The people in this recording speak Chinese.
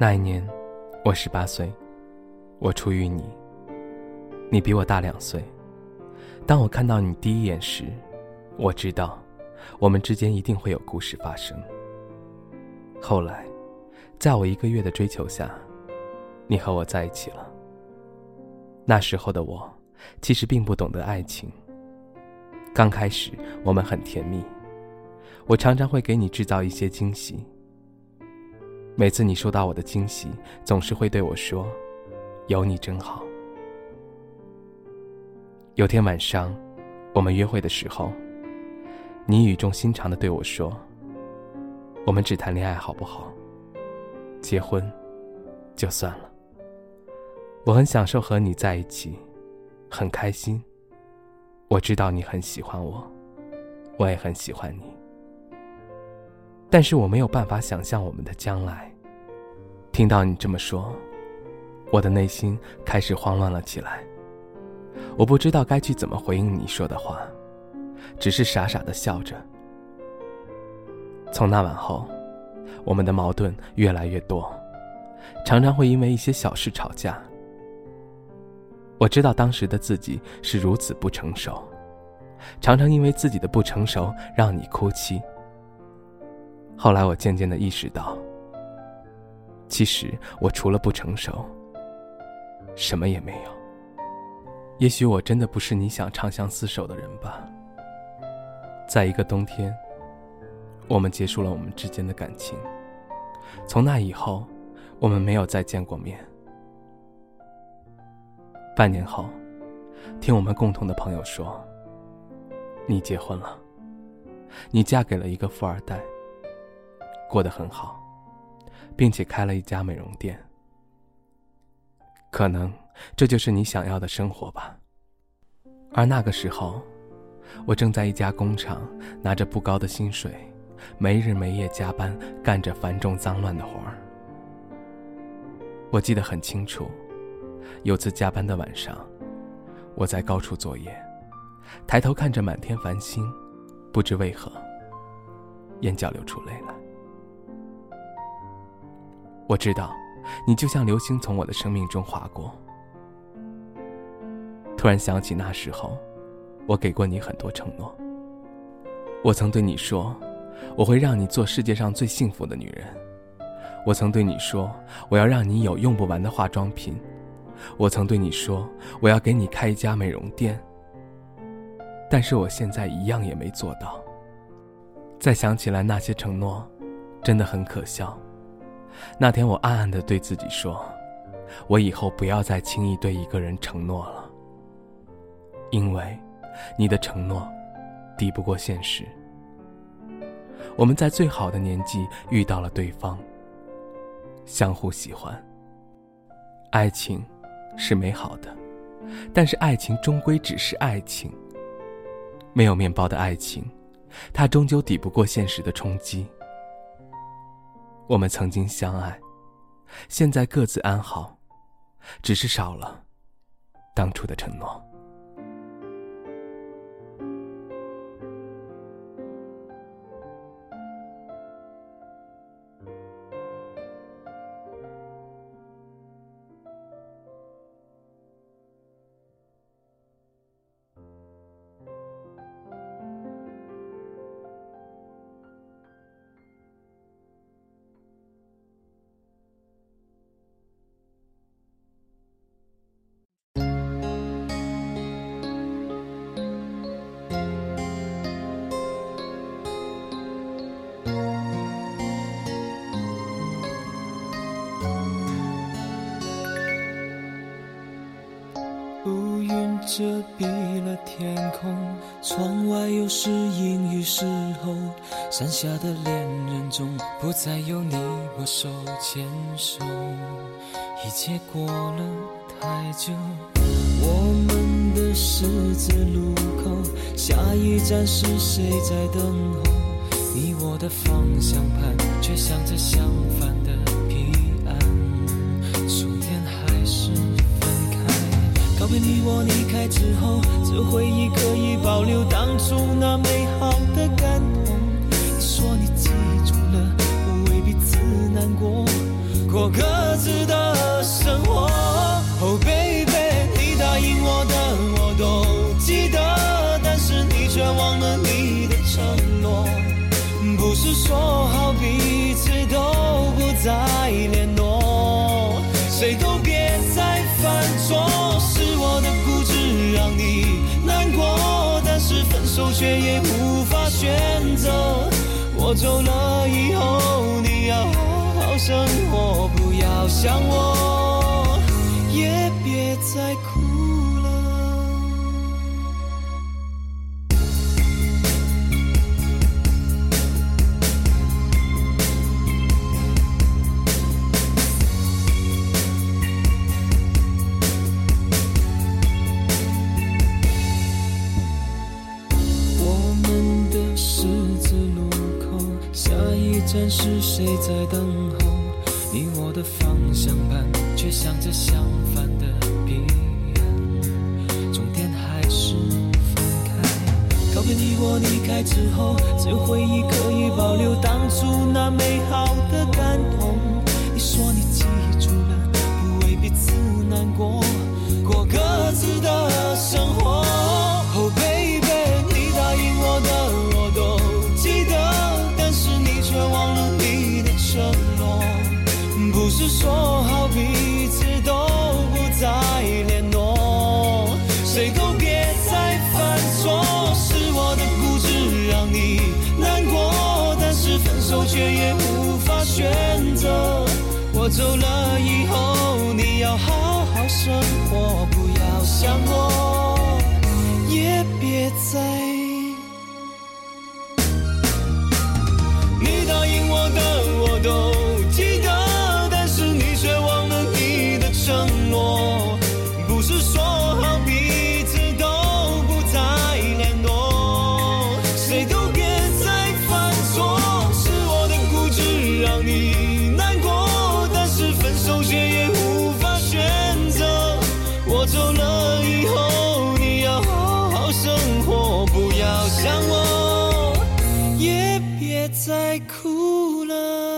那一年，我十八岁，我初遇你。你比我大两岁。当我看到你第一眼时，我知道，我们之间一定会有故事发生。后来，在我一个月的追求下，你和我在一起了。那时候的我，其实并不懂得爱情。刚开始，我们很甜蜜，我常常会给你制造一些惊喜。每次你收到我的惊喜，总是会对我说：“有你真好。”有天晚上，我们约会的时候，你语重心长的对我说：“我们只谈恋爱好不好？结婚就算了。”我很享受和你在一起，很开心。我知道你很喜欢我，我也很喜欢你。但是我没有办法想象我们的将来。听到你这么说，我的内心开始慌乱了起来。我不知道该去怎么回应你说的话，只是傻傻的笑着。从那晚后，我们的矛盾越来越多，常常会因为一些小事吵架。我知道当时的自己是如此不成熟，常常因为自己的不成熟让你哭泣。后来我渐渐的意识到，其实我除了不成熟，什么也没有。也许我真的不是你想长相厮守的人吧。在一个冬天，我们结束了我们之间的感情。从那以后，我们没有再见过面。半年后，听我们共同的朋友说，你结婚了，你嫁给了一个富二代。过得很好，并且开了一家美容店。可能这就是你想要的生活吧。而那个时候，我正在一家工厂拿着不高的薪水，没日没夜加班，干着繁重脏乱的活儿。我记得很清楚，有次加班的晚上，我在高处作业，抬头看着满天繁星，不知为何，眼角流出泪来。我知道，你就像流星从我的生命中划过。突然想起那时候，我给过你很多承诺。我曾对你说，我会让你做世界上最幸福的女人。我曾对你说，我要让你有用不完的化妆品。我曾对你说，我要给你开一家美容店。但是我现在一样也没做到。再想起来那些承诺，真的很可笑。那天我暗暗的对自己说：“我以后不要再轻易对一个人承诺了，因为你的承诺抵不过现实。”我们在最好的年纪遇到了对方，相互喜欢。爱情是美好的，但是爱情终归只是爱情。没有面包的爱情，它终究抵不过现实的冲击。我们曾经相爱，现在各自安好，只是少了当初的承诺。遮蔽了天空，窗外又是阴雨时候，山下的恋人中不再有你我手牵手，一切过了太久。我们的十字路口，下一站是谁在等候？你我的方向盘却向着相反为你我离开之后这回忆可以保留当初那美好的感动我走了以后，你要好好生活，不要想我，也别再哭。站是谁在等候？你我的方向盘却向着相反的彼岸，终点还是分开。告别你我离开之后，只有回忆可以保留当初那美好的感动。是说好彼此都不再联络，谁都别再犯错。是我的固执让你难过，但是分手却也无法选择。我走了以后，你要好好生活，不要想我，也别再。你答应我的我都哭了。